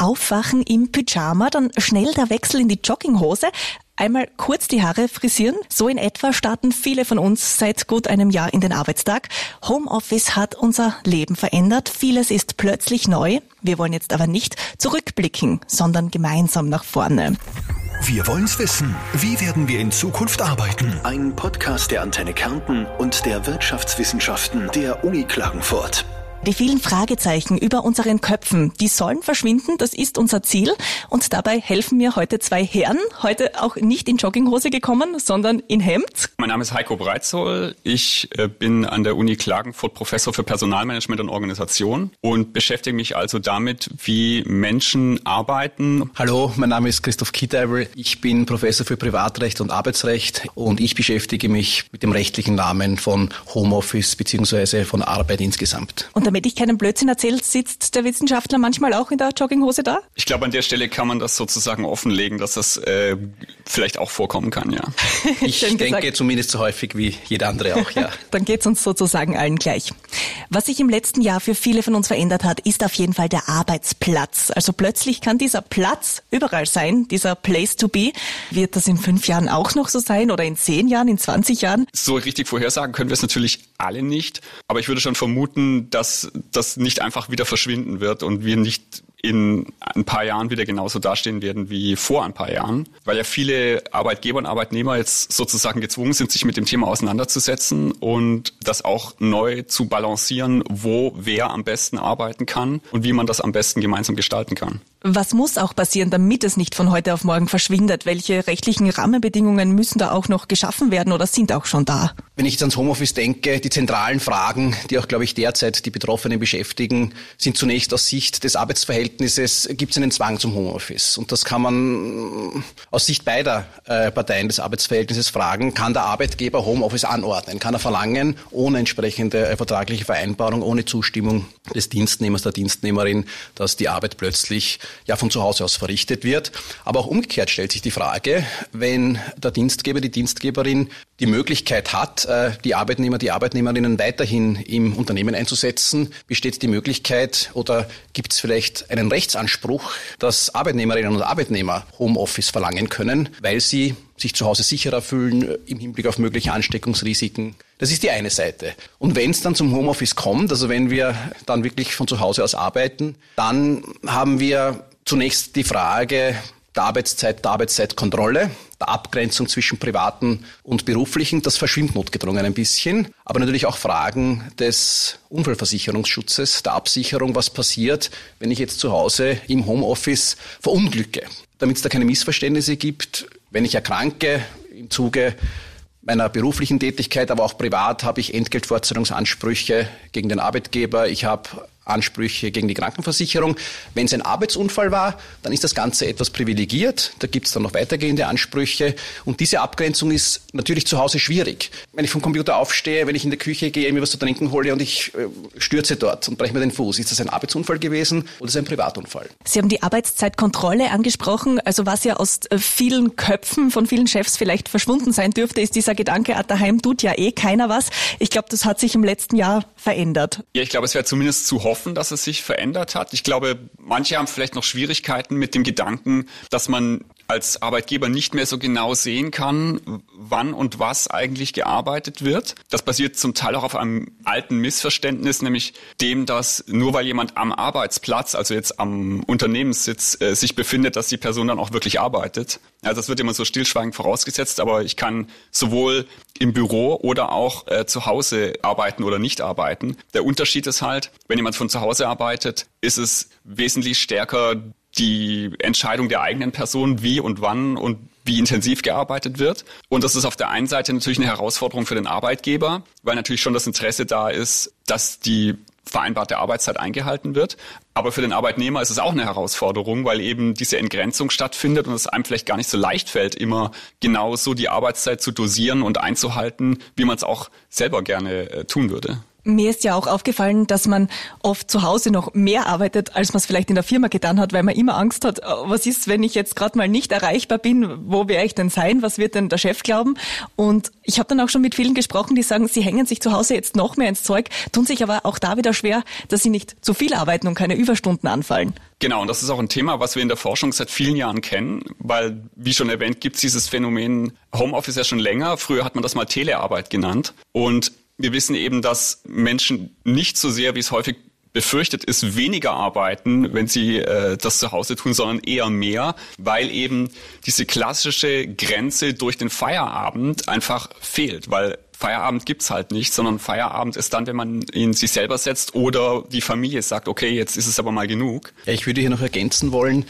Aufwachen im Pyjama, dann schnell der Wechsel in die Jogginghose. Einmal kurz die Haare frisieren. So in etwa starten viele von uns seit gut einem Jahr in den Arbeitstag. Homeoffice hat unser Leben verändert. Vieles ist plötzlich neu. Wir wollen jetzt aber nicht zurückblicken, sondern gemeinsam nach vorne. Wir wollen's wissen. Wie werden wir in Zukunft arbeiten? Ein Podcast der Antenne Kärnten und der Wirtschaftswissenschaften der Uni Klagenfurt. Die vielen Fragezeichen über unseren Köpfen, die sollen verschwinden, das ist unser Ziel. Und dabei helfen mir heute zwei Herren, heute auch nicht in Jogginghose gekommen, sondern in Hemd. Mein Name ist Heiko Breitzoll. Ich äh, bin an der Uni Klagenfurt Professor für Personalmanagement und Organisation und beschäftige mich also damit, wie Menschen arbeiten. Hallo, mein Name ist Christoph Kieteibel. Ich bin Professor für Privatrecht und Arbeitsrecht und ich beschäftige mich mit dem rechtlichen Namen von Homeoffice bzw. von Arbeit insgesamt. Und damit ich keinen Blödsinn erzählt, sitzt der Wissenschaftler manchmal auch in der Jogginghose da? Ich glaube, an der Stelle kann man das sozusagen offenlegen, dass das äh, vielleicht auch vorkommen kann, ja. Ich denke zumindest so häufig wie jeder andere auch, ja. Dann geht's uns sozusagen allen gleich. Was sich im letzten Jahr für viele von uns verändert hat, ist auf jeden Fall der Arbeitsplatz. Also plötzlich kann dieser Platz überall sein, dieser Place to be. Wird das in fünf Jahren auch noch so sein oder in zehn Jahren, in 20 Jahren? So richtig vorhersagen können wir es natürlich alle nicht. Aber ich würde schon vermuten, dass das nicht einfach wieder verschwinden wird und wir nicht in ein paar Jahren wieder genauso dastehen werden wie vor ein paar Jahren, weil ja viele Arbeitgeber und Arbeitnehmer jetzt sozusagen gezwungen sind, sich mit dem Thema auseinanderzusetzen und das auch neu zu balancieren, wo wer am besten arbeiten kann und wie man das am besten gemeinsam gestalten kann. Was muss auch passieren, damit es nicht von heute auf morgen verschwindet? Welche rechtlichen Rahmenbedingungen müssen da auch noch geschaffen werden oder sind auch schon da? Wenn ich jetzt ans Homeoffice denke, die zentralen Fragen, die auch, glaube ich, derzeit die Betroffenen beschäftigen, sind zunächst aus Sicht des Arbeitsverhältnisses, gibt es einen Zwang zum Homeoffice? Und das kann man aus Sicht beider äh, Parteien des Arbeitsverhältnisses fragen. Kann der Arbeitgeber Homeoffice anordnen? Kann er verlangen, ohne entsprechende äh, vertragliche Vereinbarung, ohne Zustimmung des Dienstnehmers, der Dienstnehmerin, dass die Arbeit plötzlich ja von zu Hause aus verrichtet wird. Aber auch umgekehrt stellt sich die Frage, wenn der Dienstgeber, die Dienstgeberin die Möglichkeit hat, äh, die Arbeitnehmer, die Arbeitnehmerinnen weiterhin im Unternehmen einzusetzen, besteht die Möglichkeit oder gibt es vielleicht einen Rechtsanspruch, dass Arbeitnehmerinnen und Arbeitnehmer Homeoffice verlangen können, weil sie sich zu Hause sicherer fühlen äh, im Hinblick auf mögliche Ansteckungsrisiken. Das ist die eine Seite. Und wenn es dann zum Homeoffice kommt, also wenn wir dann wirklich von zu Hause aus arbeiten, dann haben wir zunächst die Frage der Arbeitszeit, der Arbeitszeitkontrolle, der Abgrenzung zwischen privaten und beruflichen. Das verschwimmt notgedrungen ein bisschen. Aber natürlich auch Fragen des Unfallversicherungsschutzes, der Absicherung, was passiert, wenn ich jetzt zu Hause im Homeoffice verunglücke. Damit es da keine Missverständnisse gibt, wenn ich erkranke im Zuge meiner beruflichen Tätigkeit, aber auch privat habe ich Entgeltfortzahlungsansprüche gegen den Arbeitgeber. Ich habe Ansprüche gegen die Krankenversicherung. Wenn es ein Arbeitsunfall war, dann ist das Ganze etwas privilegiert. Da gibt es dann noch weitergehende Ansprüche. Und diese Abgrenzung ist natürlich zu Hause schwierig. Wenn ich vom Computer aufstehe, wenn ich in der Küche gehe, mir was zu trinken hole und ich äh, stürze dort und breche mir den Fuß, ist das ein Arbeitsunfall gewesen oder ist es ein Privatunfall? Sie haben die Arbeitszeitkontrolle angesprochen. Also was ja aus äh, vielen Köpfen von vielen Chefs vielleicht verschwunden sein dürfte, ist dieser Gedanke, ah, daheim tut ja eh keiner was. Ich glaube, das hat sich im letzten Jahr verändert. Ja, ich glaube, es wäre zumindest zu hoffen, dass es sich verändert hat. Ich glaube, manche haben vielleicht noch Schwierigkeiten mit dem Gedanken, dass man als Arbeitgeber nicht mehr so genau sehen kann, wann und was eigentlich gearbeitet wird. Das basiert zum Teil auch auf einem alten Missverständnis, nämlich dem, dass nur weil jemand am Arbeitsplatz, also jetzt am Unternehmenssitz, äh, sich befindet, dass die Person dann auch wirklich arbeitet. Also das wird immer so stillschweigend vorausgesetzt, aber ich kann sowohl im Büro oder auch äh, zu Hause arbeiten oder nicht arbeiten. Der Unterschied ist halt, wenn jemand von zu Hause arbeitet, ist es wesentlich stärker die Entscheidung der eigenen Person, wie und wann und wie intensiv gearbeitet wird. Und das ist auf der einen Seite natürlich eine Herausforderung für den Arbeitgeber, weil natürlich schon das Interesse da ist, dass die vereinbarte Arbeitszeit eingehalten wird. Aber für den Arbeitnehmer ist es auch eine Herausforderung, weil eben diese Entgrenzung stattfindet und es einem vielleicht gar nicht so leicht fällt, immer genau so die Arbeitszeit zu dosieren und einzuhalten, wie man es auch selber gerne äh, tun würde. Mir ist ja auch aufgefallen, dass man oft zu Hause noch mehr arbeitet, als man es vielleicht in der Firma getan hat, weil man immer Angst hat, oh, was ist, wenn ich jetzt gerade mal nicht erreichbar bin, wo werde ich denn sein, was wird denn der Chef glauben? Und ich habe dann auch schon mit vielen gesprochen, die sagen, sie hängen sich zu Hause jetzt noch mehr ins Zeug, tun sich aber auch da wieder schwer, dass sie nicht zu viel arbeiten und keine Überstunden anfallen. Genau, und das ist auch ein Thema, was wir in der Forschung seit vielen Jahren kennen, weil, wie schon erwähnt, gibt es dieses Phänomen Homeoffice ja schon länger. Früher hat man das mal Telearbeit genannt. Und wir wissen eben, dass Menschen nicht so sehr, wie es häufig befürchtet ist, weniger arbeiten, wenn sie äh, das zu Hause tun, sondern eher mehr, weil eben diese klassische Grenze durch den Feierabend einfach fehlt, weil Feierabend gibt's halt nicht, sondern Feierabend ist dann, wenn man ihn sich selber setzt oder die Familie sagt, okay, jetzt ist es aber mal genug. Ich würde hier noch ergänzen wollen,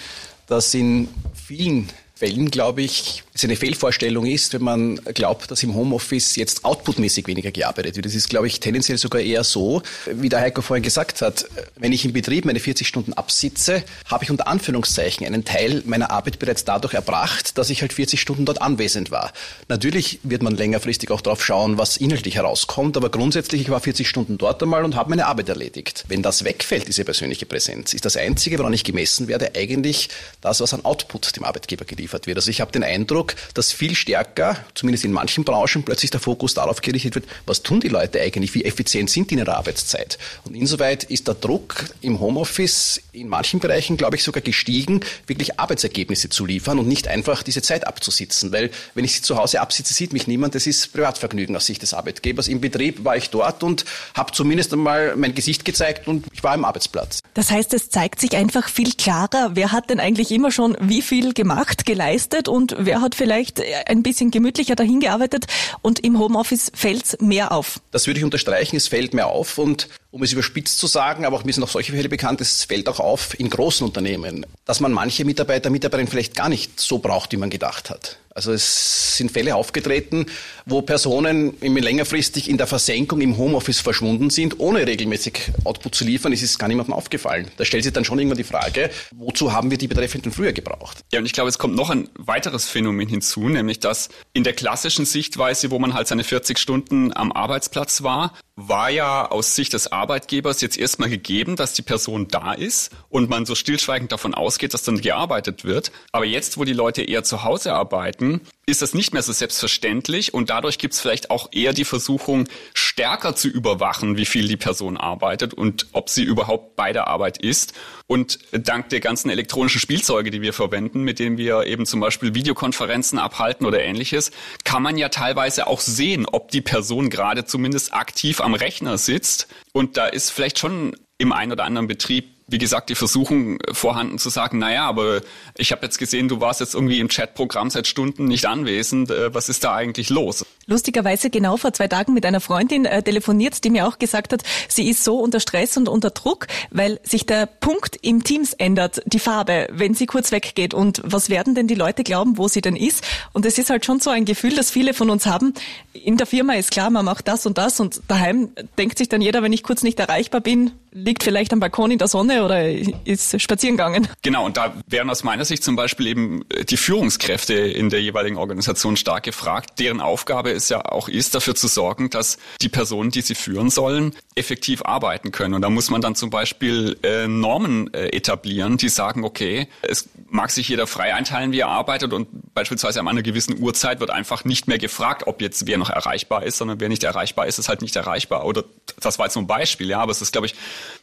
dass in vielen Fällen, glaube ich, es eine Fehlvorstellung ist, wenn man glaubt, dass im Homeoffice jetzt outputmäßig weniger gearbeitet wird. Das ist, glaube ich, tendenziell sogar eher so, wie der Heiko vorhin gesagt hat, wenn ich im Betrieb meine 40 Stunden absitze, habe ich unter Anführungszeichen einen Teil meiner Arbeit bereits dadurch erbracht, dass ich halt 40 Stunden dort anwesend war. Natürlich wird man längerfristig auch darauf schauen, was inhaltlich herauskommt, aber grundsätzlich, ich war 40 Stunden dort einmal und habe meine Arbeit erledigt. Wenn das wegfällt, diese persönliche Präsenz, ist das Einzige, woran ich gemessen werde, eigentlich das, was an Output dem Arbeitgeber geliefert wird. Also ich habe den Eindruck, dass viel stärker, zumindest in manchen Branchen, plötzlich der Fokus darauf gerichtet wird, was tun die Leute eigentlich, wie effizient sind die in ihrer Arbeitszeit. Und insoweit ist der Druck im Homeoffice in manchen Bereichen, glaube ich, sogar gestiegen, wirklich Arbeitsergebnisse zu liefern und nicht einfach diese Zeit abzusitzen. Weil wenn ich sie zu Hause absitze, sieht mich niemand, das ist Privatvergnügen aus Sicht des Arbeitgebers. Im Betrieb war ich dort und habe zumindest einmal mein Gesicht gezeigt und ich war im Arbeitsplatz. Das heißt, es zeigt sich einfach viel klarer, wer hat denn eigentlich immer schon wie viel gemacht, geleistet und wer hat vielleicht ein bisschen gemütlicher dahin gearbeitet und im Homeoffice fällt es mehr auf. Das würde ich unterstreichen, es fällt mehr auf und um es überspitzt zu sagen, aber auch mir sind auch solche Fälle bekannt, es fällt auch auf in großen Unternehmen, dass man manche Mitarbeiter, Mitarbeiterinnen vielleicht gar nicht so braucht, wie man gedacht hat. Also es sind Fälle aufgetreten, wo Personen längerfristig in der Versenkung im Homeoffice verschwunden sind, ohne regelmäßig Output zu liefern. Es ist gar niemandem aufgefallen. Da stellt sich dann schon irgendwann die Frage, wozu haben wir die Betreffenden früher gebraucht? Ja, und ich glaube, es kommt noch ein weiteres Phänomen hinzu, nämlich dass in der klassischen Sichtweise, wo man halt seine 40 Stunden am Arbeitsplatz war, war ja aus Sicht des Arbeitgebers jetzt erstmal gegeben, dass die Person da ist und man so stillschweigend davon ausgeht, dass dann gearbeitet wird. Aber jetzt, wo die Leute eher zu Hause arbeiten, ist das nicht mehr so selbstverständlich und dadurch gibt es vielleicht auch eher die Versuchung, stärker zu überwachen, wie viel die Person arbeitet und ob sie überhaupt bei der Arbeit ist. Und dank der ganzen elektronischen Spielzeuge, die wir verwenden, mit denen wir eben zum Beispiel Videokonferenzen abhalten oder ähnliches, kann man ja teilweise auch sehen, ob die Person gerade zumindest aktiv am Rechner sitzt. Und da ist vielleicht schon im einen oder anderen Betrieb wie gesagt, die Versuchung vorhanden zu sagen, naja, aber ich habe jetzt gesehen, du warst jetzt irgendwie im Chatprogramm seit Stunden nicht anwesend. Äh, was ist da eigentlich los? Lustigerweise genau vor zwei Tagen mit einer Freundin äh, telefoniert, die mir auch gesagt hat, sie ist so unter Stress und unter Druck, weil sich der Punkt im Teams ändert, die Farbe, wenn sie kurz weggeht. Und was werden denn die Leute glauben, wo sie denn ist? Und es ist halt schon so ein Gefühl, das viele von uns haben. In der Firma ist klar, man macht das und das und daheim denkt sich dann jeder, wenn ich kurz nicht erreichbar bin, liegt vielleicht am Balkon in der Sonne oder ist spazieren gegangen. Genau, und da wären aus meiner Sicht zum Beispiel eben äh, die Führungskräfte in der jeweiligen Organisation stark gefragt. Deren Aufgabe es ja auch ist, dafür zu sorgen, dass die Personen, die sie führen sollen, effektiv arbeiten können. Und da muss man dann zum Beispiel äh, Normen äh, etablieren, die sagen, okay, es mag sich jeder frei einteilen, wie er arbeitet und beispielsweise an einer gewissen Uhrzeit wird einfach nicht mehr gefragt, ob jetzt wer noch erreichbar ist, sondern wer nicht erreichbar ist, ist halt nicht erreichbar. Oder das war jetzt nur ein Beispiel, ja, aber es ist, glaube ich,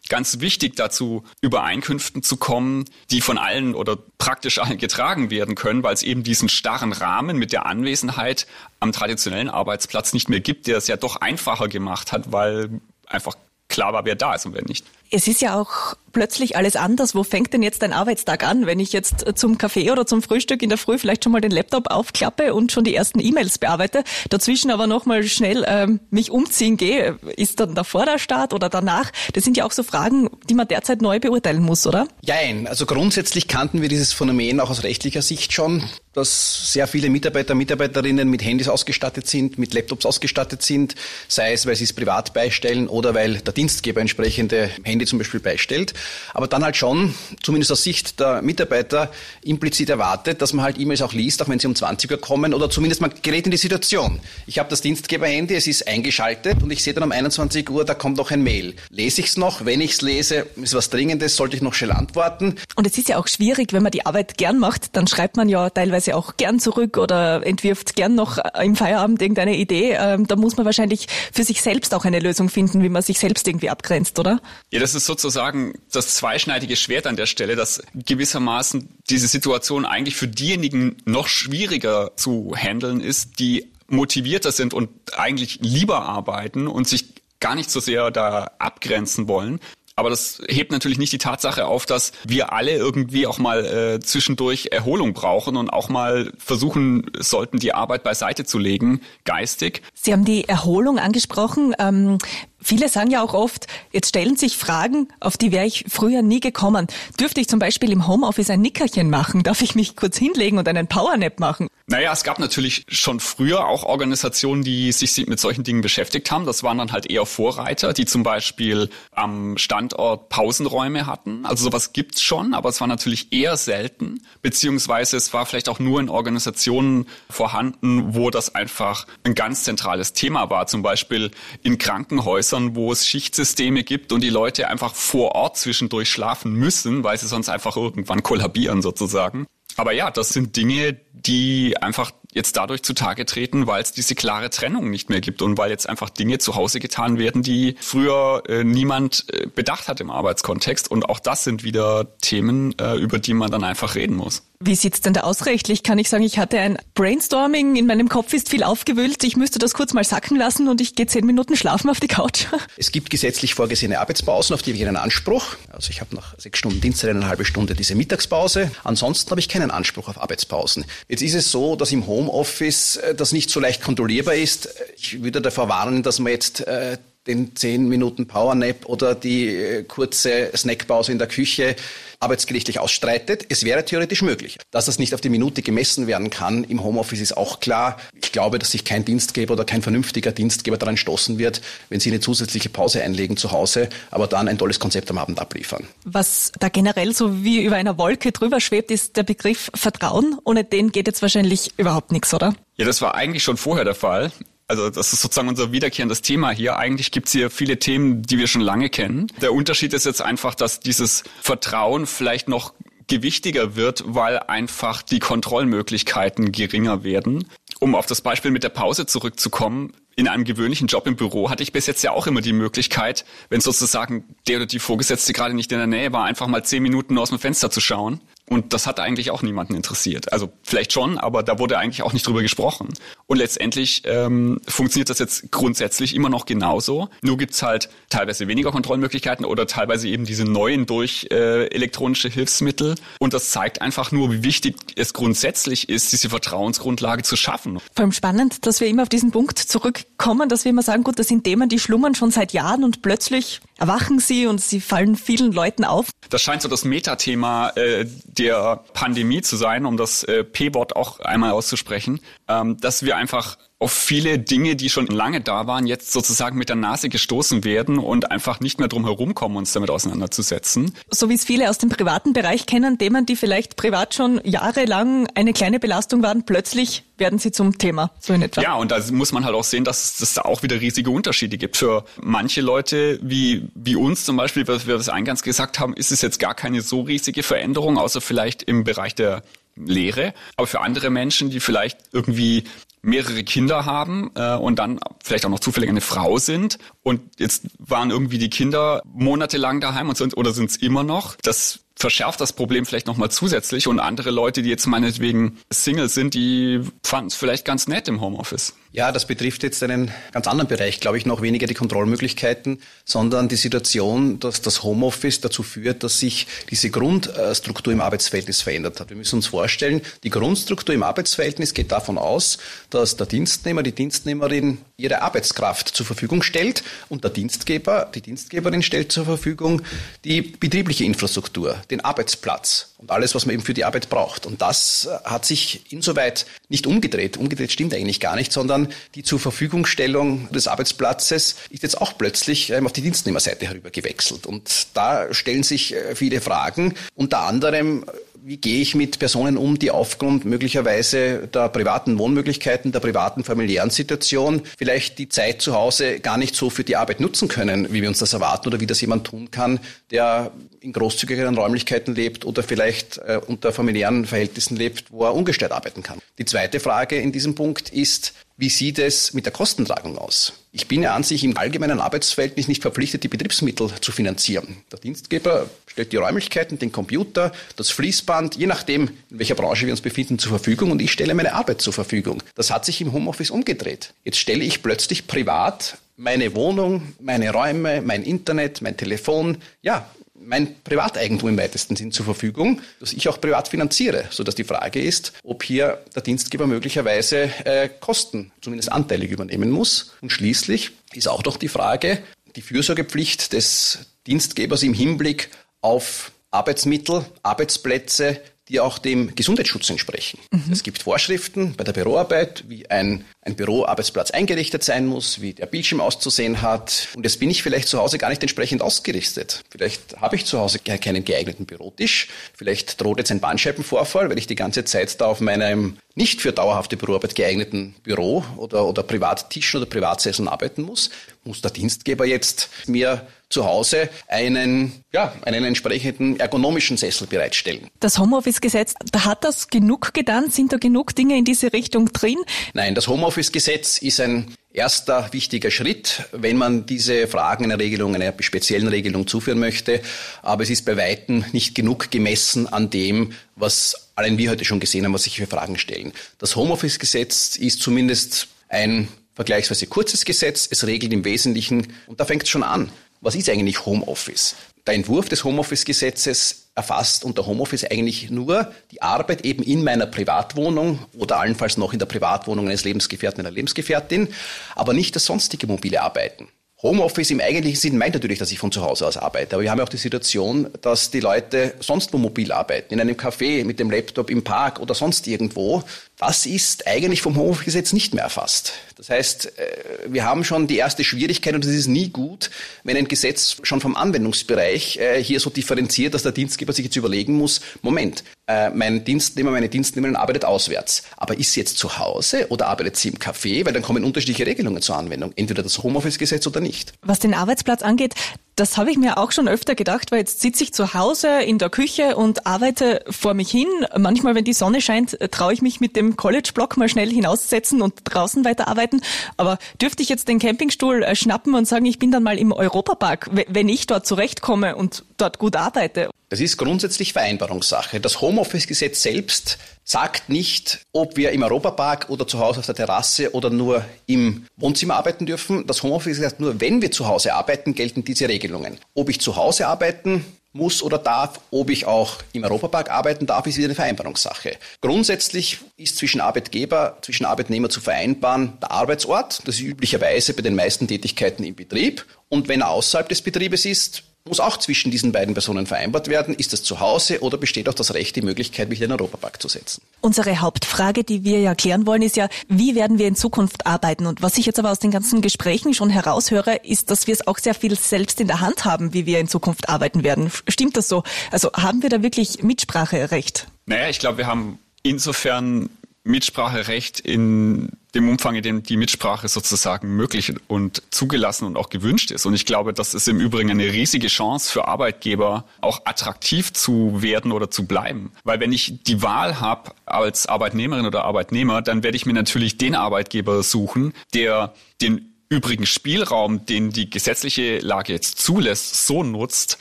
ganz wichtig dazu, Übereinkünften zu kommen, die von allen oder praktisch allen getragen werden können, weil es eben diesen starren Rahmen mit der Anwesenheit am traditionellen Arbeitsplatz nicht mehr gibt, der es ja doch einfacher gemacht hat, weil einfach klar war, wer da ist und wer nicht. Es ist ja auch plötzlich alles anders. Wo fängt denn jetzt ein Arbeitstag an, wenn ich jetzt zum Kaffee oder zum Frühstück in der Früh vielleicht schon mal den Laptop aufklappe und schon die ersten E-Mails bearbeite, dazwischen aber nochmal schnell ähm, mich umziehen gehe? Ist dann davor der Start oder danach? Das sind ja auch so Fragen, die man derzeit neu beurteilen muss, oder? Jein. Also grundsätzlich kannten wir dieses Phänomen auch aus rechtlicher Sicht schon, dass sehr viele Mitarbeiter, Mitarbeiterinnen mit Handys ausgestattet sind, mit Laptops ausgestattet sind, sei es, weil sie es privat beistellen oder weil der Dienstgeber entsprechende Handys Handy zum Beispiel beistellt, aber dann halt schon, zumindest aus Sicht der Mitarbeiter, implizit erwartet, dass man halt E-Mails auch liest, auch wenn sie um 20 Uhr kommen oder zumindest man gerät in die Situation. Ich habe das Dienstgeber-Handy, es ist eingeschaltet und ich sehe dann um 21 Uhr, da kommt noch ein Mail. Lese ich es noch? Wenn ich es lese, ist was Dringendes, sollte ich noch schnell antworten. Und es ist ja auch schwierig, wenn man die Arbeit gern macht, dann schreibt man ja teilweise auch gern zurück oder entwirft gern noch im Feierabend irgendeine Idee. Ähm, da muss man wahrscheinlich für sich selbst auch eine Lösung finden, wie man sich selbst irgendwie abgrenzt, oder? Ja, das ist sozusagen das zweischneidige Schwert an der Stelle, dass gewissermaßen diese Situation eigentlich für diejenigen noch schwieriger zu handeln ist, die motivierter sind und eigentlich lieber arbeiten und sich gar nicht so sehr da abgrenzen wollen. Aber das hebt natürlich nicht die Tatsache auf, dass wir alle irgendwie auch mal äh, zwischendurch Erholung brauchen und auch mal versuchen sollten, die Arbeit beiseite zu legen, geistig. Sie haben die Erholung angesprochen. Ähm, Viele sagen ja auch oft, jetzt stellen sich Fragen, auf die wäre ich früher nie gekommen. Dürfte ich zum Beispiel im Homeoffice ein Nickerchen machen? Darf ich mich kurz hinlegen und einen Powernap machen? Naja, es gab natürlich schon früher auch Organisationen, die sich mit solchen Dingen beschäftigt haben. Das waren dann halt eher Vorreiter, die zum Beispiel am Standort Pausenräume hatten. Also sowas gibt's schon, aber es war natürlich eher selten. Beziehungsweise es war vielleicht auch nur in Organisationen vorhanden, wo das einfach ein ganz zentrales Thema war. Zum Beispiel in Krankenhäusern Häusern, wo es Schichtsysteme gibt und die Leute einfach vor Ort zwischendurch schlafen müssen, weil sie sonst einfach irgendwann kollabieren sozusagen. Aber ja, das sind Dinge, die einfach jetzt dadurch zutage treten, weil es diese klare Trennung nicht mehr gibt und weil jetzt einfach Dinge zu Hause getan werden, die früher äh, niemand äh, bedacht hat im Arbeitskontext. Und auch das sind wieder Themen, äh, über die man dann einfach reden muss. Wie sieht's denn da aus rechtlich? Kann ich sagen, ich hatte ein Brainstorming, in meinem Kopf ist viel aufgewühlt, ich müsste das kurz mal sacken lassen und ich gehe zehn Minuten schlafen auf die Couch? Es gibt gesetzlich vorgesehene Arbeitspausen, auf die habe ich einen Anspruch. Also ich habe nach sechs Stunden Dienstzeit eine halbe Stunde diese Mittagspause. Ansonsten habe ich keinen Anspruch auf Arbeitspausen. Jetzt ist es so, dass im Homeoffice äh, das nicht so leicht kontrollierbar ist. Ich würde davor warnen, dass man jetzt äh, den 10 Minuten Powernap oder die äh, kurze Snackpause in der Küche arbeitsgerichtlich ausstreitet. Es wäre theoretisch möglich. Dass das nicht auf die Minute gemessen werden kann im Homeoffice ist auch klar. Ich glaube, dass sich kein Dienstgeber oder kein vernünftiger Dienstgeber daran stoßen wird, wenn sie eine zusätzliche Pause einlegen zu Hause, aber dann ein tolles Konzept am Abend abliefern. Was da generell so wie über einer Wolke drüber schwebt, ist der Begriff Vertrauen. Ohne den geht jetzt wahrscheinlich überhaupt nichts, oder? Ja, das war eigentlich schon vorher der Fall. Also das ist sozusagen unser wiederkehrendes Thema hier. Eigentlich gibt's hier viele Themen, die wir schon lange kennen. Der Unterschied ist jetzt einfach, dass dieses Vertrauen vielleicht noch gewichtiger wird, weil einfach die Kontrollmöglichkeiten geringer werden. Um auf das Beispiel mit der Pause zurückzukommen, in einem gewöhnlichen Job im Büro hatte ich bis jetzt ja auch immer die Möglichkeit, wenn sozusagen der oder die Vorgesetzte gerade nicht in der Nähe war, einfach mal zehn Minuten aus dem Fenster zu schauen und das hat eigentlich auch niemanden interessiert. Also vielleicht schon, aber da wurde eigentlich auch nicht drüber gesprochen. Und letztendlich ähm, funktioniert das jetzt grundsätzlich immer noch genauso. Nur gibt's halt teilweise weniger Kontrollmöglichkeiten oder teilweise eben diese neuen durch äh, elektronische Hilfsmittel. Und das zeigt einfach nur, wie wichtig es grundsätzlich ist, diese Vertrauensgrundlage zu schaffen. Vor allem spannend, dass wir immer auf diesen Punkt zurückkommen, dass wir immer sagen, gut, das sind Themen, die schlummern schon seit Jahren und plötzlich erwachen sie und sie fallen vielen Leuten auf. Das scheint so das Metathema äh, der Pandemie zu sein, um das äh, P-Wort auch einmal auszusprechen, ähm, dass wir einfach auf viele Dinge, die schon lange da waren, jetzt sozusagen mit der Nase gestoßen werden und einfach nicht mehr drum herumkommen, uns damit auseinanderzusetzen. So wie es viele aus dem privaten Bereich kennen, Themen, die vielleicht privat schon jahrelang eine kleine Belastung waren, plötzlich werden sie zum Thema, so in etwa. Ja, und da muss man halt auch sehen, dass es da auch wieder riesige Unterschiede gibt. Für manche Leute, wie, wie uns zum Beispiel, was wir das eingangs gesagt haben, ist es jetzt gar keine so riesige Veränderung, außer vielleicht im Bereich der Lehre. Aber für andere Menschen, die vielleicht irgendwie mehrere Kinder haben äh, und dann vielleicht auch noch zufällig eine Frau sind und jetzt waren irgendwie die Kinder monatelang daheim und sind oder sind es immer noch. Das verschärft das Problem vielleicht nochmal zusätzlich und andere Leute, die jetzt meinetwegen Single sind, die fanden es vielleicht ganz nett im Homeoffice. Ja, das betrifft jetzt einen ganz anderen Bereich, glaube ich, noch weniger die Kontrollmöglichkeiten, sondern die Situation, dass das Homeoffice dazu führt, dass sich diese Grundstruktur im Arbeitsverhältnis verändert hat. Wir müssen uns vorstellen, die Grundstruktur im Arbeitsverhältnis geht davon aus, dass der Dienstnehmer, die Dienstnehmerin ihre Arbeitskraft zur Verfügung stellt und der Dienstgeber, die Dienstgeberin stellt zur Verfügung die betriebliche Infrastruktur, den Arbeitsplatz. und alles, was man eben für die Arbeit braucht. Und das hat sich insoweit nicht umgedreht. Umgedreht stimmt eigentlich gar nicht, sondern die zur Verfügungstellung des Arbeitsplatzes ist jetzt auch plötzlich ähm, auf die Dienstnehmerseite herüber gewechselt. Und da stellen sich äh, viele Fragen, unter anderem wie gehe ich mit Personen um, die aufgrund möglicherweise der privaten Wohnmöglichkeiten, der privaten familiären Situation vielleicht die Zeit zu Hause gar nicht so für die Arbeit nutzen können, wie wir uns das erwarten oder wie das jemand tun kann, der in großzügigeren Räumlichkeiten lebt oder vielleicht äh, unter familiären Verhältnissen lebt, wo er ungestört arbeiten kann. Die zweite Frage in diesem Punkt ist, wie sieht es mit der Kostentragung aus? Ich bin ja an sich im allgemeinen Arbeitsverhältnis nicht verpflichtet, die Betriebsmittel zu finanzieren. Der Dienstgeber stellt die Räumlichkeiten, den Computer, das Fließband, je nachdem, in welcher Branche wir uns befinden, zur Verfügung und ich stelle meine Arbeit zur Verfügung. Das hat sich im Homeoffice umgedreht. Jetzt stelle ich plötzlich privat meine Wohnung, meine Räume, mein Internet, mein Telefon, ja, mein Privateigentum im weitesten Sinn zur Verfügung, das ich auch privat finanziere, sodass die Frage ist, ob hier der Dienstgeber möglicherweise äh, Kosten, zumindest anteilig übernehmen muss. Und schließlich ist auch noch die Frage, die Fürsorgepflicht des Dienstgebers im Hinblick auf Arbeitsmittel, Arbeitsplätze, die auch dem Gesundheitsschutz entsprechen. Mhm. Es gibt Vorschriften bei der Büroarbeit, wie ein, ein Büroarbeitsplatz eingerichtet sein muss, wie der Bildschirm auszusehen hat. Und jetzt bin ich vielleicht zu Hause gar nicht entsprechend ausgerüstet. Vielleicht habe ich zu Hause keinen geeigneten Bürotisch. Vielleicht droht jetzt ein Bandscheibenvorfall, weil ich die ganze Zeit da auf meinem nicht für dauerhafte Büroarbeit geeigneten Büro oder, oder Privattischen oder Privatsesseln arbeiten muss. Muss der Dienstgeber jetzt mir zu Hause einen, ja, einen entsprechenden ergonomischen Sessel bereitstellen. Das Homeoffice-Gesetz, da hat das genug getan? Sind da genug Dinge in diese Richtung drin? Nein, das Homeoffice-Gesetz ist ein erster wichtiger Schritt, wenn man diese Fragen einer Regelung, einer speziellen Regelung zuführen möchte. Aber es ist bei Weitem nicht genug gemessen an dem, was allein wir heute schon gesehen haben, was sich für Fragen stellen. Das Homeoffice-Gesetz ist zumindest ein vergleichsweise kurzes Gesetz. Es regelt im Wesentlichen, und da fängt es schon an, was ist eigentlich Homeoffice? Der Entwurf des Homeoffice-Gesetzes erfasst unter Homeoffice eigentlich nur die Arbeit eben in meiner Privatwohnung oder allenfalls noch in der Privatwohnung eines Lebensgefährten, einer Lebensgefährtin, aber nicht das sonstige mobile Arbeiten. Homeoffice im eigentlichen Sinn meint natürlich, dass ich von zu Hause aus arbeite. Aber wir haben ja auch die Situation, dass die Leute sonst wo mobil arbeiten, in einem Café, mit dem Laptop im Park oder sonst irgendwo. Das ist eigentlich vom Homeoffice-Gesetz nicht mehr erfasst. Das heißt, äh, wir haben schon die erste Schwierigkeit und es ist nie gut, wenn ein Gesetz schon vom Anwendungsbereich äh, hier so differenziert, dass der Dienstgeber sich jetzt überlegen muss, Moment, äh, mein Dienstnehmer, meine Dienstnehmerin arbeitet auswärts. Aber ist sie jetzt zu Hause oder arbeitet sie im Café? Weil dann kommen unterschiedliche Regelungen zur Anwendung. Entweder das Homeoffice-Gesetz oder nicht. Was den Arbeitsplatz angeht, das habe ich mir auch schon öfter gedacht, weil jetzt sitze ich zu Hause in der Küche und arbeite vor mich hin. Manchmal, wenn die Sonne scheint, traue ich mich mit dem College-Block mal schnell hinaussetzen und draußen weiterarbeiten. Aber dürfte ich jetzt den Campingstuhl äh, schnappen und sagen, ich bin dann mal im Europapark, wenn ich dort zurechtkomme und dort gut arbeite? Das ist grundsätzlich Vereinbarungssache. Das Homeoffice-Gesetz selbst sagt nicht, ob wir im Europapark oder zu Hause auf der Terrasse oder nur im Wohnzimmer arbeiten dürfen. Das Homeoffice sagt nur, wenn wir zu Hause arbeiten, gelten diese Regelungen. Ob ich zu Hause arbeiten muss oder darf, ob ich auch im Europapark arbeiten darf, ist wieder eine Vereinbarungssache. Grundsätzlich ist zwischen Arbeitgeber, zwischen Arbeitnehmer zu vereinbaren der Arbeitsort. Das ist üblicherweise bei den meisten Tätigkeiten im Betrieb. Und wenn er außerhalb des Betriebes ist, muss auch zwischen diesen beiden Personen vereinbart werden. Ist das zu Hause oder besteht auch das Recht, die Möglichkeit, mich in den Europapark zu setzen? Unsere Hauptfrage, die wir ja klären wollen, ist ja, wie werden wir in Zukunft arbeiten? Und was ich jetzt aber aus den ganzen Gesprächen schon heraushöre, ist, dass wir es auch sehr viel selbst in der Hand haben, wie wir in Zukunft arbeiten werden. Stimmt das so? Also haben wir da wirklich Mitspracherecht? Naja, ich glaube, wir haben insofern Mitspracherecht in dem Umfang, in dem die Mitsprache sozusagen möglich und zugelassen und auch gewünscht ist. Und ich glaube, das ist im Übrigen eine riesige Chance für Arbeitgeber, auch attraktiv zu werden oder zu bleiben. Weil wenn ich die Wahl habe als Arbeitnehmerin oder Arbeitnehmer, dann werde ich mir natürlich den Arbeitgeber suchen, der den übrigen Spielraum, den die gesetzliche Lage jetzt zulässt, so nutzt,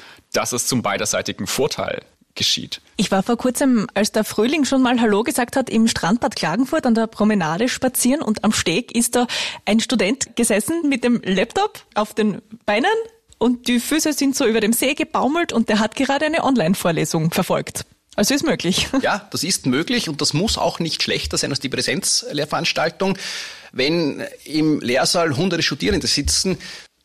dass es zum beiderseitigen Vorteil geschieht. Ich war vor kurzem, als der Frühling schon mal Hallo gesagt hat, im Strandbad Klagenfurt an der Promenade spazieren und am Steg ist da ein Student gesessen mit dem Laptop auf den Beinen und die Füße sind so über dem See gebaumelt und der hat gerade eine Online-Vorlesung verfolgt. Also ist möglich. Ja, das ist möglich und das muss auch nicht schlechter sein als die Präsenzlehrveranstaltung. Wenn im Lehrsaal hunderte Studierende sitzen,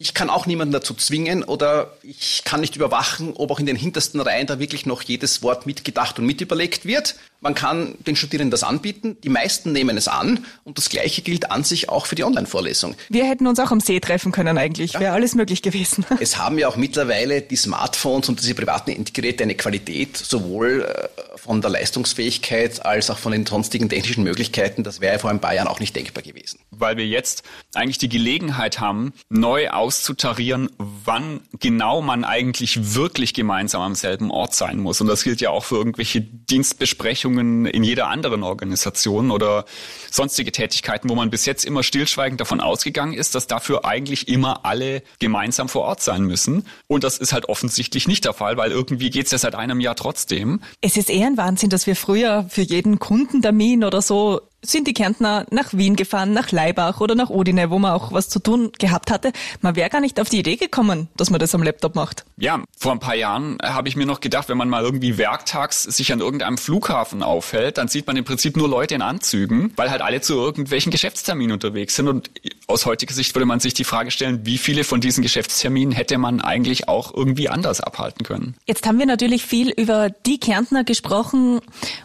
ich kann auch niemanden dazu zwingen oder ich kann nicht überwachen, ob auch in den hintersten Reihen da wirklich noch jedes Wort mitgedacht und mitüberlegt wird. Man kann den Studierenden das anbieten. Die meisten nehmen es an und das Gleiche gilt an sich auch für die Online-Vorlesung. Wir hätten uns auch am See treffen können eigentlich. Ja. Wäre alles möglich gewesen. Es haben ja auch mittlerweile die Smartphones und diese privaten Endgeräte eine Qualität, sowohl äh, von der Leistungsfähigkeit als auch von den sonstigen technischen Möglichkeiten. Das wäre vor ein paar Jahren auch nicht denkbar gewesen. Weil wir jetzt eigentlich die Gelegenheit haben, neu auszutarieren, wann genau man eigentlich wirklich gemeinsam am selben Ort sein muss. Und das gilt ja auch für irgendwelche Dienstbesprechungen Leistungen in jeder anderen Organisation oder sonstige Tätigkeiten, wo man bis jetzt immer stillschweigend davon ausgegangen ist, dass dafür eigentlich immer alle gemeinsam vor Ort sein müssen. Und das ist halt offensichtlich nicht der Fall, weil irgendwie geht es ja seit einem Jahr trotzdem. Es ist eher ein Wahnsinn, dass wir früher für jeden Kundentermin oder so sind die Kärntner nach Wien gefahren, nach Leibach oder nach Odine, wo man auch was zu tun gehabt hatte. Man wäre gar nicht auf die Idee gekommen, dass man das am Laptop macht. Ja, vor ein paar Jahren habe ich mir noch gedacht, wenn man mal irgendwie werktags sich an irgendeinem Flughafen aufhält, dann sieht man im Prinzip nur Leute in Anzügen, weil halt alle zu irgendwelchen Geschäftsterminen unterwegs sind. Und aus heutiger Sicht würde man sich die Frage stellen, wie viele von diesen Geschäftsterminen hätte man eigentlich auch irgendwie anders abhalten können? Jetzt haben wir natürlich viel über die Kärntner gesprochen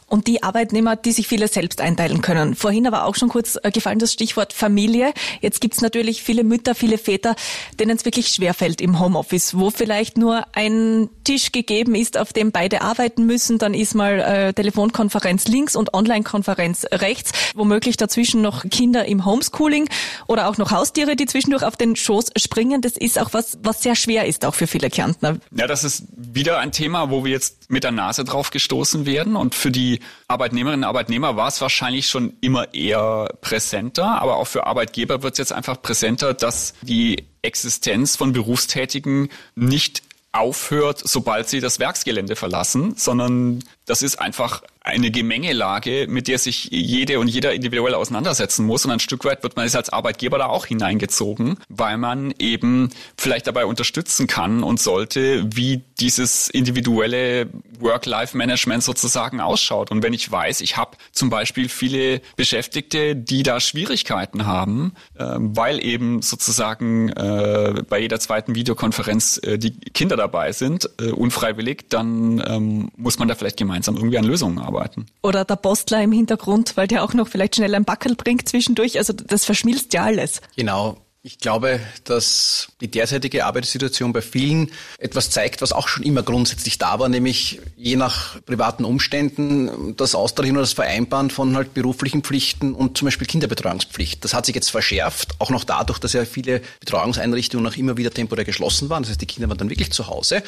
und die Arbeitnehmer, die sich viele selbst einteilen können. Vorhin aber auch schon kurz äh, gefallen das Stichwort Familie. Jetzt gibt's natürlich viele Mütter, viele Väter, denen es wirklich schwerfällt im Homeoffice, wo vielleicht nur ein Tisch gegeben ist, auf dem beide arbeiten müssen. Dann ist mal äh, Telefonkonferenz links und Online-Konferenz rechts. Womöglich dazwischen noch Kinder im Homeschooling oder auch noch Haustiere, die zwischendurch auf den Schoß springen. Das ist auch was, was sehr schwer ist, auch für viele Kärntner. Ja, das ist wieder ein Thema, wo wir jetzt mit der Nase drauf gestoßen werden. Und für die Arbeitnehmerinnen und Arbeitnehmer war es wahrscheinlich schon immer eher präsenter, aber auch für Arbeitgeber wird es jetzt einfach präsenter, dass die Existenz von Berufstätigen nicht aufhört, sobald sie das Werksgelände verlassen, sondern das ist einfach eine Gemengelage, mit der sich jede und jeder individuell auseinandersetzen muss. Und ein Stück weit wird man jetzt als Arbeitgeber da auch hineingezogen, weil man eben vielleicht dabei unterstützen kann und sollte, wie dieses individuelle Work-Life-Management sozusagen ausschaut. Und wenn ich weiß, ich habe zum Beispiel viele Beschäftigte, die da Schwierigkeiten haben, äh, weil eben sozusagen äh, bei jeder zweiten Videokonferenz äh, die Kinder dabei sind, äh, unfreiwillig, dann ähm, muss man da vielleicht gemeinsam irgendwie an Lösungen arbeiten arbeiten. Oder der Postler im Hintergrund, weil der auch noch vielleicht schnell ein Backel bringt zwischendurch. Also das verschmilzt ja alles. Genau. Ich glaube, dass die derzeitige Arbeitssituation bei vielen etwas zeigt, was auch schon immer grundsätzlich da war, nämlich je nach privaten Umständen das Austarieren oder das Vereinbaren von halt beruflichen Pflichten und zum Beispiel Kinderbetreuungspflicht. Das hat sich jetzt verschärft, auch noch dadurch, dass ja viele Betreuungseinrichtungen auch immer wieder temporär geschlossen waren. Das heißt, die Kinder waren dann wirklich zu Hause.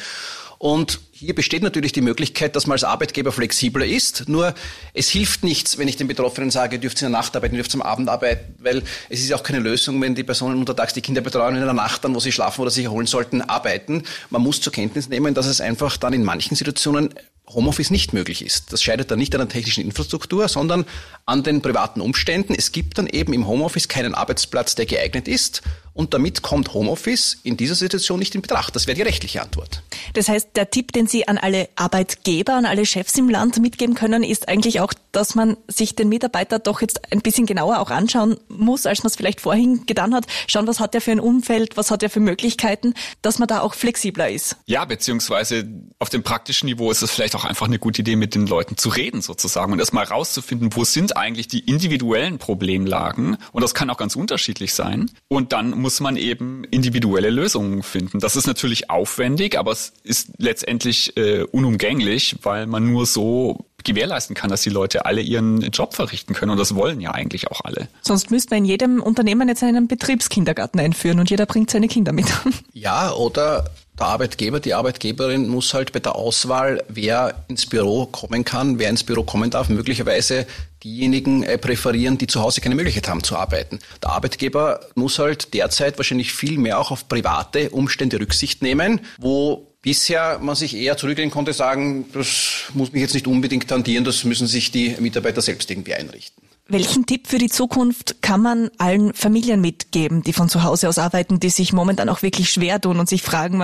Und hier besteht natürlich die Möglichkeit, dass man als Arbeitgeber flexibler ist. Nur es hilft nichts, wenn ich den Betroffenen sage, ihr dürft in der Nacht arbeiten, ihr dürft am Abend arbeiten, weil es ist ja auch keine Lösung, wenn die Personen untertags die Kinder betreuen und in der Nacht dann, wo sie schlafen oder sich erholen sollten, arbeiten. Man muss zur Kenntnis nehmen, dass es einfach dann in manchen Situationen Homeoffice nicht möglich ist. Das scheidet dann nicht an der technischen Infrastruktur, sondern an den privaten Umständen. Es gibt dann eben im Homeoffice keinen Arbeitsplatz, der geeignet ist und damit kommt Homeoffice in dieser Situation nicht in Betracht. Das wäre die rechtliche Antwort. Das heißt, der Tipp, den Sie an alle Arbeitgeber, an alle Chefs im Land mitgeben können, ist eigentlich auch, dass man sich den Mitarbeiter doch jetzt ein bisschen genauer auch anschauen muss, als man es vielleicht vorhin getan hat. Schauen, was hat er für ein Umfeld, was hat er für Möglichkeiten, dass man da auch flexibler ist. Ja, beziehungsweise auf dem praktischen Niveau ist es vielleicht auch einfach eine gute Idee, mit den Leuten zu reden sozusagen und erstmal rauszufinden, wo sind eigentlich die individuellen Problemlagen. Und das kann auch ganz unterschiedlich sein. Und dann muss muss man eben individuelle Lösungen finden. Das ist natürlich aufwendig, aber es ist letztendlich äh, unumgänglich, weil man nur so gewährleisten kann, dass die Leute alle ihren Job verrichten können. Und das wollen ja eigentlich auch alle. Sonst müsste man in jedem Unternehmen jetzt einen Betriebskindergarten einführen und jeder bringt seine Kinder mit. Ja, oder der Arbeitgeber, die Arbeitgeberin muss halt bei der Auswahl, wer ins Büro kommen kann, wer ins Büro kommen darf, möglicherweise diejenigen äh, präferieren, die zu Hause keine Möglichkeit haben zu arbeiten. Der Arbeitgeber muss halt derzeit wahrscheinlich viel mehr auch auf private Umstände Rücksicht nehmen, wo bisher man sich eher zurücklehnen konnte, sagen, das muss mich jetzt nicht unbedingt tangieren, das müssen sich die Mitarbeiter selbst irgendwie einrichten. Welchen Tipp für die Zukunft kann man allen Familien mitgeben, die von zu Hause aus arbeiten, die sich momentan auch wirklich schwer tun und sich fragen,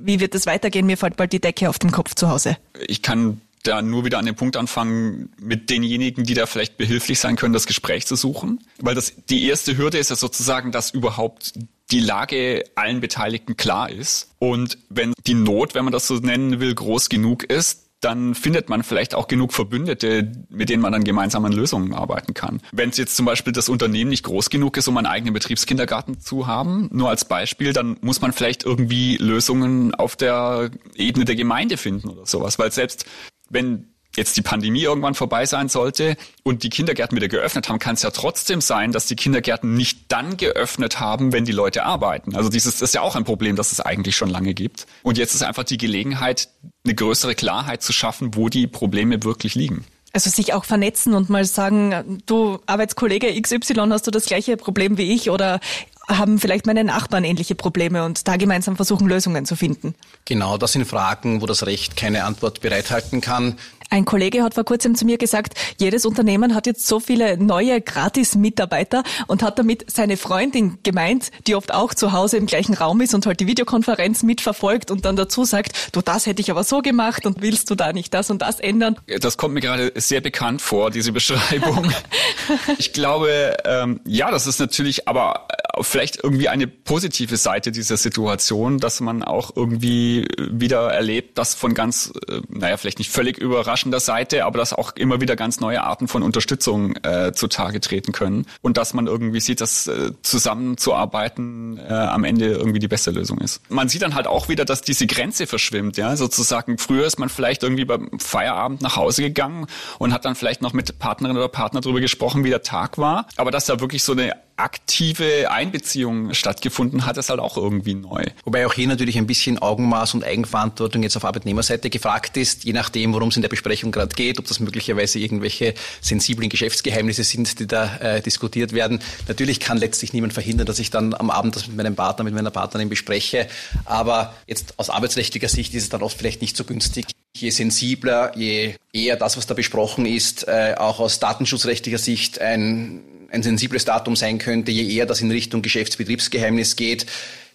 wie wird es weitergehen? Mir fällt bald die Decke auf den Kopf zu Hause. Ich kann da nur wieder an den Punkt anfangen, mit denjenigen, die da vielleicht behilflich sein können, das Gespräch zu suchen. Weil das die erste Hürde ist ja sozusagen, dass überhaupt die Lage allen Beteiligten klar ist. Und wenn die Not, wenn man das so nennen will, groß genug ist, dann findet man vielleicht auch genug Verbündete, mit denen man dann gemeinsam an Lösungen arbeiten kann. Wenn es jetzt zum Beispiel das Unternehmen nicht groß genug ist, um einen eigenen Betriebskindergarten zu haben, nur als Beispiel, dann muss man vielleicht irgendwie Lösungen auf der Ebene der Gemeinde finden oder sowas. Weil selbst wenn jetzt die Pandemie irgendwann vorbei sein sollte und die Kindergärten wieder geöffnet haben, kann es ja trotzdem sein, dass die Kindergärten nicht dann geöffnet haben, wenn die Leute arbeiten. Also dieses das ist ja auch ein Problem, das es eigentlich schon lange gibt. Und jetzt ist einfach die Gelegenheit, eine größere Klarheit zu schaffen, wo die Probleme wirklich liegen. Also sich auch vernetzen und mal sagen, du Arbeitskollege XY, hast du das gleiche Problem wie ich oder haben vielleicht meine Nachbarn ähnliche Probleme und da gemeinsam versuchen, Lösungen zu finden. Genau, das sind Fragen, wo das Recht keine Antwort bereithalten kann. Ein Kollege hat vor kurzem zu mir gesagt, jedes Unternehmen hat jetzt so viele neue Gratis-Mitarbeiter und hat damit seine Freundin gemeint, die oft auch zu Hause im gleichen Raum ist und halt die Videokonferenz mitverfolgt und dann dazu sagt, du, das hätte ich aber so gemacht und willst du da nicht das und das ändern? Das kommt mir gerade sehr bekannt vor, diese Beschreibung. ich glaube, ähm, ja, das ist natürlich aber vielleicht irgendwie eine positive Seite dieser Situation, dass man auch irgendwie wieder erlebt, dass von ganz, äh, naja, vielleicht nicht völlig überraschender Seite, aber dass auch immer wieder ganz neue Arten von Unterstützung äh, zutage treten können und dass man irgendwie sieht, dass äh, zusammenzuarbeiten äh, am Ende irgendwie die beste Lösung ist. Man sieht dann halt auch wieder, dass diese Grenze verschwimmt, ja, sozusagen. Früher ist man vielleicht irgendwie beim Feierabend nach Hause gegangen und hat dann vielleicht noch mit Partnerin oder Partner darüber gesprochen, wie der Tag war, aber dass da wirklich so eine aktive Einbeziehung stattgefunden hat, ist halt auch irgendwie neu. Wobei auch hier natürlich ein bisschen Augenmaß und Eigenverantwortung jetzt auf Arbeitnehmerseite gefragt ist, je nachdem, worum es in der Besprechung gerade geht, ob das möglicherweise irgendwelche sensiblen Geschäftsgeheimnisse sind, die da äh, diskutiert werden. Natürlich kann letztlich niemand verhindern, dass ich dann am Abend das mit meinem Partner, mit meiner Partnerin bespreche, aber jetzt aus arbeitsrechtlicher Sicht ist es dann oft vielleicht nicht so günstig. Je sensibler, je eher das, was da besprochen ist, äh, auch aus datenschutzrechtlicher Sicht ein ein sensibles Datum sein könnte, je eher das in Richtung Geschäftsbetriebsgeheimnis geht,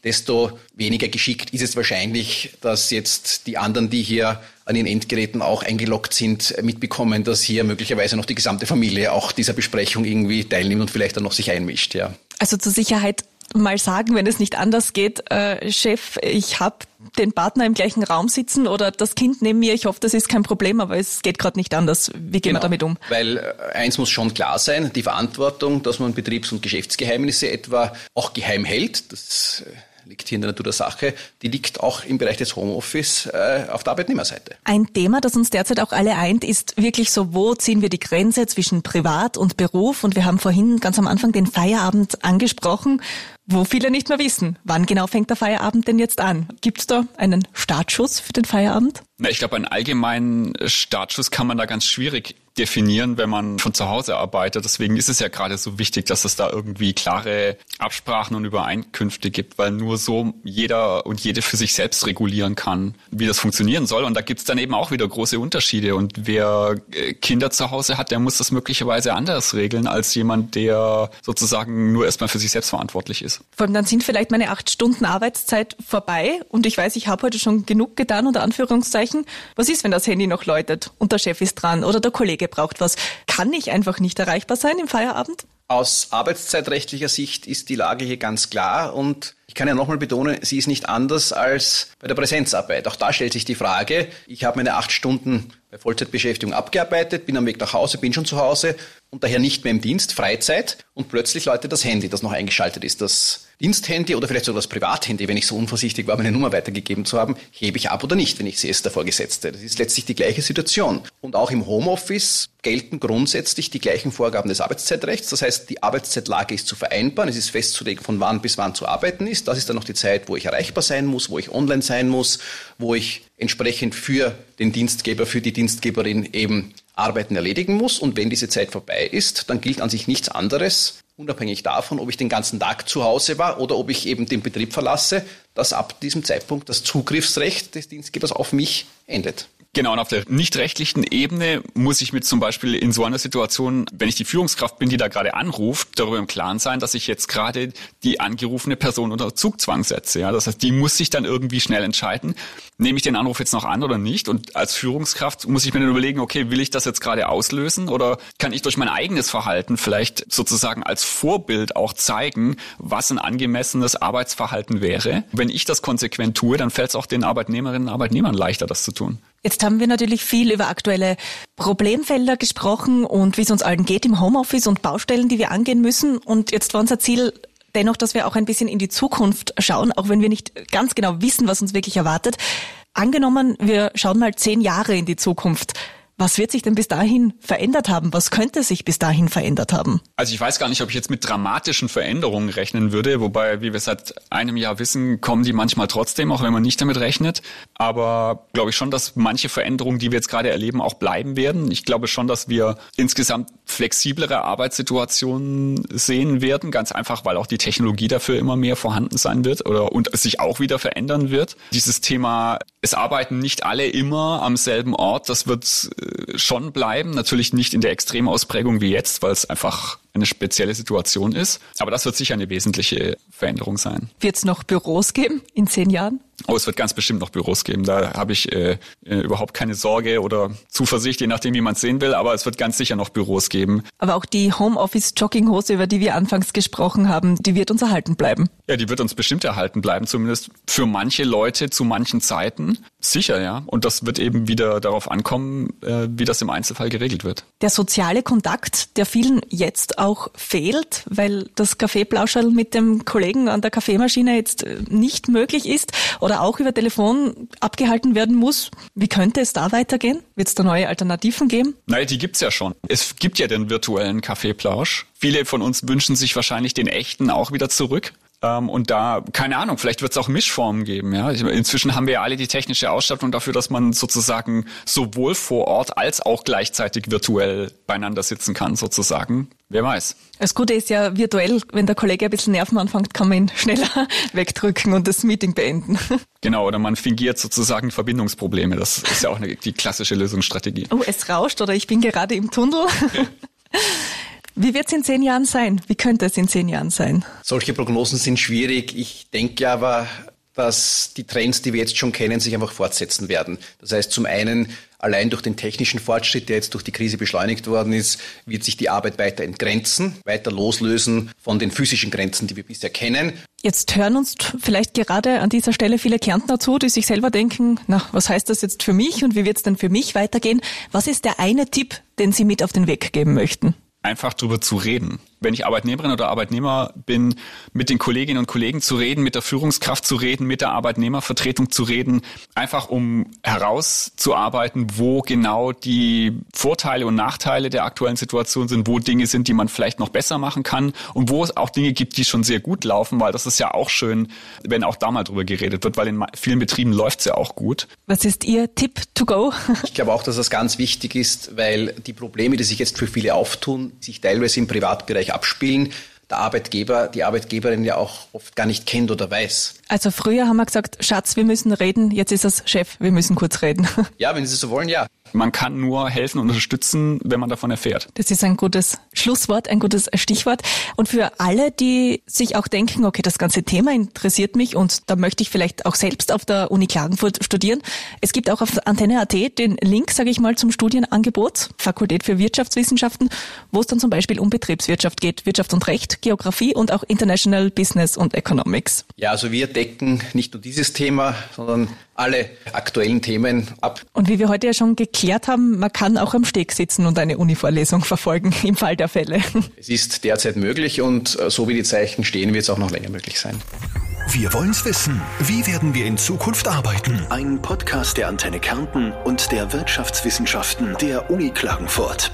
desto weniger geschickt ist es wahrscheinlich, dass jetzt die anderen, die hier an ihren Endgeräten auch eingeloggt sind, mitbekommen, dass hier möglicherweise noch die gesamte Familie auch dieser Besprechung irgendwie teilnimmt und vielleicht dann noch sich einmischt. Ja. Also zur Sicherheit mal sagen, wenn es nicht anders geht, äh, Chef, ich habe den Partner im gleichen Raum sitzen oder das Kind neben mir, ich hoffe, das ist kein Problem, aber es geht gerade nicht anders. Wie gehen genau, wir damit um? Weil äh, eins muss schon klar sein, die Verantwortung, dass man Betriebs- und Geschäftsgeheimnisse etwa auch geheim hält, das äh, liegt hier in der Natur der Sache, die liegt auch im Bereich des Homeoffice äh, auf der Arbeitnehmerseite. Ein Thema, das uns derzeit auch alle eint, ist wirklich so, wo ziehen wir die Grenze zwischen Privat und Beruf? Und wir haben vorhin ganz am Anfang den Feierabend angesprochen wo viele nicht mehr wissen, wann genau fängt der Feierabend denn jetzt an. Gibt es da einen Startschuss für den Feierabend? Na, ich glaube, einen allgemeinen Startschuss kann man da ganz schwierig definieren, wenn man von zu Hause arbeitet. Deswegen ist es ja gerade so wichtig, dass es da irgendwie klare Absprachen und Übereinkünfte gibt, weil nur so jeder und jede für sich selbst regulieren kann, wie das funktionieren soll. Und da gibt es dann eben auch wieder große Unterschiede. Und wer äh, Kinder zu Hause hat, der muss das möglicherweise anders regeln als jemand, der sozusagen nur erstmal für sich selbst verantwortlich ist. Vor allem dann sind vielleicht meine acht Stunden Arbeitszeit vorbei und ich weiß, ich habe heute schon genug getan, unter Anführungszeichen. Was ist, wenn das Handy noch läutet und der Chef ist dran oder der Kollege braucht was? Kann ich einfach nicht erreichbar sein im Feierabend? Aus arbeitszeitrechtlicher Sicht ist die Lage hier ganz klar und ich kann ja nochmal betonen, sie ist nicht anders als bei der Präsenzarbeit. Auch da stellt sich die Frage, ich habe meine acht Stunden bei Vollzeitbeschäftigung abgearbeitet, bin am Weg nach Hause, bin schon zu Hause und daher nicht mehr im Dienst, Freizeit und plötzlich läutet das Handy, das noch eingeschaltet ist. Das Diensthandy oder vielleicht sogar das Privathandy, wenn ich so unvorsichtig war, meine Nummer weitergegeben zu haben, hebe ich ab oder nicht, wenn ich sie es der Vorgesetzte. Das ist letztlich die gleiche Situation. Und auch im Homeoffice gelten grundsätzlich die gleichen Vorgaben des Arbeitszeitrechts. Das heißt, die Arbeitszeitlage ist zu vereinbaren, es ist festzulegen, von wann bis wann zu arbeiten ist. Das ist dann noch die Zeit, wo ich erreichbar sein muss, wo ich online sein muss, wo ich entsprechend für den Dienstgeber, für die Dienstgeberin eben Arbeiten erledigen muss. Und wenn diese Zeit vorbei ist, dann gilt an sich nichts anderes, unabhängig davon, ob ich den ganzen Tag zu Hause war oder ob ich eben den Betrieb verlasse, dass ab diesem Zeitpunkt das Zugriffsrecht des Dienstgebers auf mich endet. Genau, und auf der nicht rechtlichen Ebene muss ich mit zum Beispiel in so einer Situation, wenn ich die Führungskraft bin, die da gerade anruft, darüber im Klaren sein, dass ich jetzt gerade die angerufene Person unter Zugzwang setze. Ja, das heißt, die muss sich dann irgendwie schnell entscheiden, nehme ich den Anruf jetzt noch an oder nicht? Und als Führungskraft muss ich mir dann überlegen, okay, will ich das jetzt gerade auslösen oder kann ich durch mein eigenes Verhalten vielleicht sozusagen als Vorbild auch zeigen, was ein angemessenes Arbeitsverhalten wäre? Wenn ich das konsequent tue, dann fällt es auch den Arbeitnehmerinnen und Arbeitnehmern leichter, das zu tun. Jetzt haben wir natürlich viel über aktuelle Problemfelder gesprochen und wie es uns allen geht im Homeoffice und Baustellen, die wir angehen müssen. Und jetzt war unser Ziel dennoch, dass wir auch ein bisschen in die Zukunft schauen, auch wenn wir nicht ganz genau wissen, was uns wirklich erwartet. Angenommen, wir schauen mal zehn Jahre in die Zukunft. Was wird sich denn bis dahin verändert haben? Was könnte sich bis dahin verändert haben? Also ich weiß gar nicht, ob ich jetzt mit dramatischen Veränderungen rechnen würde, wobei, wie wir seit einem Jahr wissen, kommen die manchmal trotzdem, auch wenn man nicht damit rechnet. Aber glaube ich schon, dass manche Veränderungen, die wir jetzt gerade erleben, auch bleiben werden. Ich glaube schon, dass wir insgesamt flexiblere Arbeitssituationen sehen werden, ganz einfach, weil auch die Technologie dafür immer mehr vorhanden sein wird oder und sich auch wieder verändern wird. Dieses Thema, es arbeiten nicht alle immer am selben Ort, das wird schon bleiben. Natürlich nicht in der Extremausprägung wie jetzt, weil es einfach eine spezielle Situation ist. Aber das wird sicher eine wesentliche Veränderung sein. Wird es noch Büros geben in zehn Jahren? Oh, es wird ganz bestimmt noch Büros geben. Da habe ich äh, äh, überhaupt keine Sorge oder Zuversicht, je nachdem, wie man es sehen will. Aber es wird ganz sicher noch Büros geben. Aber auch die Homeoffice-Jogginghose, über die wir anfangs gesprochen haben, die wird uns erhalten bleiben. Ja, die wird uns bestimmt erhalten bleiben, zumindest für manche Leute zu manchen Zeiten. Sicher, ja. Und das wird eben wieder darauf ankommen, äh, wie das im Einzelfall geregelt wird. Der soziale Kontakt, der vielen jetzt auch fehlt, weil das Kaffeeplauscherl mit dem Kollegen an der Kaffeemaschine jetzt äh, nicht möglich ist oder auch über Telefon abgehalten werden muss. Wie könnte es da weitergehen? Wird es da neue Alternativen geben? Nein, die gibt's ja schon. Es gibt ja den virtuellen Kaffeeplausch. Viele von uns wünschen sich wahrscheinlich den echten auch wieder zurück. Ähm, und da, keine Ahnung, vielleicht wird es auch Mischformen geben. Ja? Inzwischen haben wir ja alle die technische Ausstattung dafür, dass man sozusagen sowohl vor Ort als auch gleichzeitig virtuell beieinander sitzen kann, sozusagen. Wer weiß. Das Gute ist ja virtuell, wenn der Kollege ein bisschen Nerven anfängt, kann man ihn schneller wegdrücken und das Meeting beenden. Genau, oder man fingiert sozusagen Verbindungsprobleme. Das ist ja auch eine, die klassische Lösungsstrategie. Oh, es rauscht oder ich bin gerade im Tunnel. Wie wird es in zehn Jahren sein? Wie könnte es in zehn Jahren sein? Solche Prognosen sind schwierig. Ich denke aber, dass die Trends, die wir jetzt schon kennen, sich einfach fortsetzen werden. Das heißt, zum einen allein durch den technischen Fortschritt, der jetzt durch die Krise beschleunigt worden ist, wird sich die Arbeit weiter entgrenzen, weiter loslösen von den physischen Grenzen, die wir bisher kennen. Jetzt hören uns vielleicht gerade an dieser Stelle viele Kärntner zu, die sich selber denken, na, was heißt das jetzt für mich und wie wird es denn für mich weitergehen? Was ist der eine Tipp, den Sie mit auf den Weg geben möchten? Einfach drüber zu reden wenn ich Arbeitnehmerin oder Arbeitnehmer bin, mit den Kolleginnen und Kollegen zu reden, mit der Führungskraft zu reden, mit der Arbeitnehmervertretung zu reden, einfach um herauszuarbeiten, wo genau die Vorteile und Nachteile der aktuellen Situation sind, wo Dinge sind, die man vielleicht noch besser machen kann und wo es auch Dinge gibt, die schon sehr gut laufen, weil das ist ja auch schön, wenn auch da mal drüber geredet wird, weil in vielen Betrieben läuft es ja auch gut. Was ist Ihr Tipp to go? Ich glaube auch, dass das ganz wichtig ist, weil die Probleme, die sich jetzt für viele auftun, sich teilweise im Privatbereich sich abspielen, der Arbeitgeber, die Arbeitgeberin ja auch oft gar nicht kennt oder weiß. Also früher haben wir gesagt, Schatz, wir müssen reden, jetzt ist es Chef, wir müssen kurz reden. Ja, wenn Sie so wollen, ja. Man kann nur helfen und unterstützen, wenn man davon erfährt. Das ist ein gutes Schlusswort, ein gutes Stichwort. Und für alle, die sich auch denken, okay, das ganze Thema interessiert mich und da möchte ich vielleicht auch selbst auf der Uni Klagenfurt studieren. Es gibt auch auf Antenne.at den Link, sage ich mal, zum Studienangebot, Fakultät für Wirtschaftswissenschaften, wo es dann zum Beispiel um Betriebswirtschaft geht, Wirtschaft und Recht, Geografie und auch International Business und Economics. Ja, also wir decken nicht nur dieses Thema, sondern alle aktuellen Themen ab. Und wie wir heute ja schon geklärt haben, man kann auch am Steg sitzen und eine Uni-Vorlesung verfolgen im Fall der Fälle. Es ist derzeit möglich und äh, so wie die Zeichen stehen, wird es auch noch länger möglich sein. Wir wollen's wissen. Wie werden wir in Zukunft arbeiten? Ein Podcast der Antenne Kärnten und der Wirtschaftswissenschaften der Uni Klagenfurt.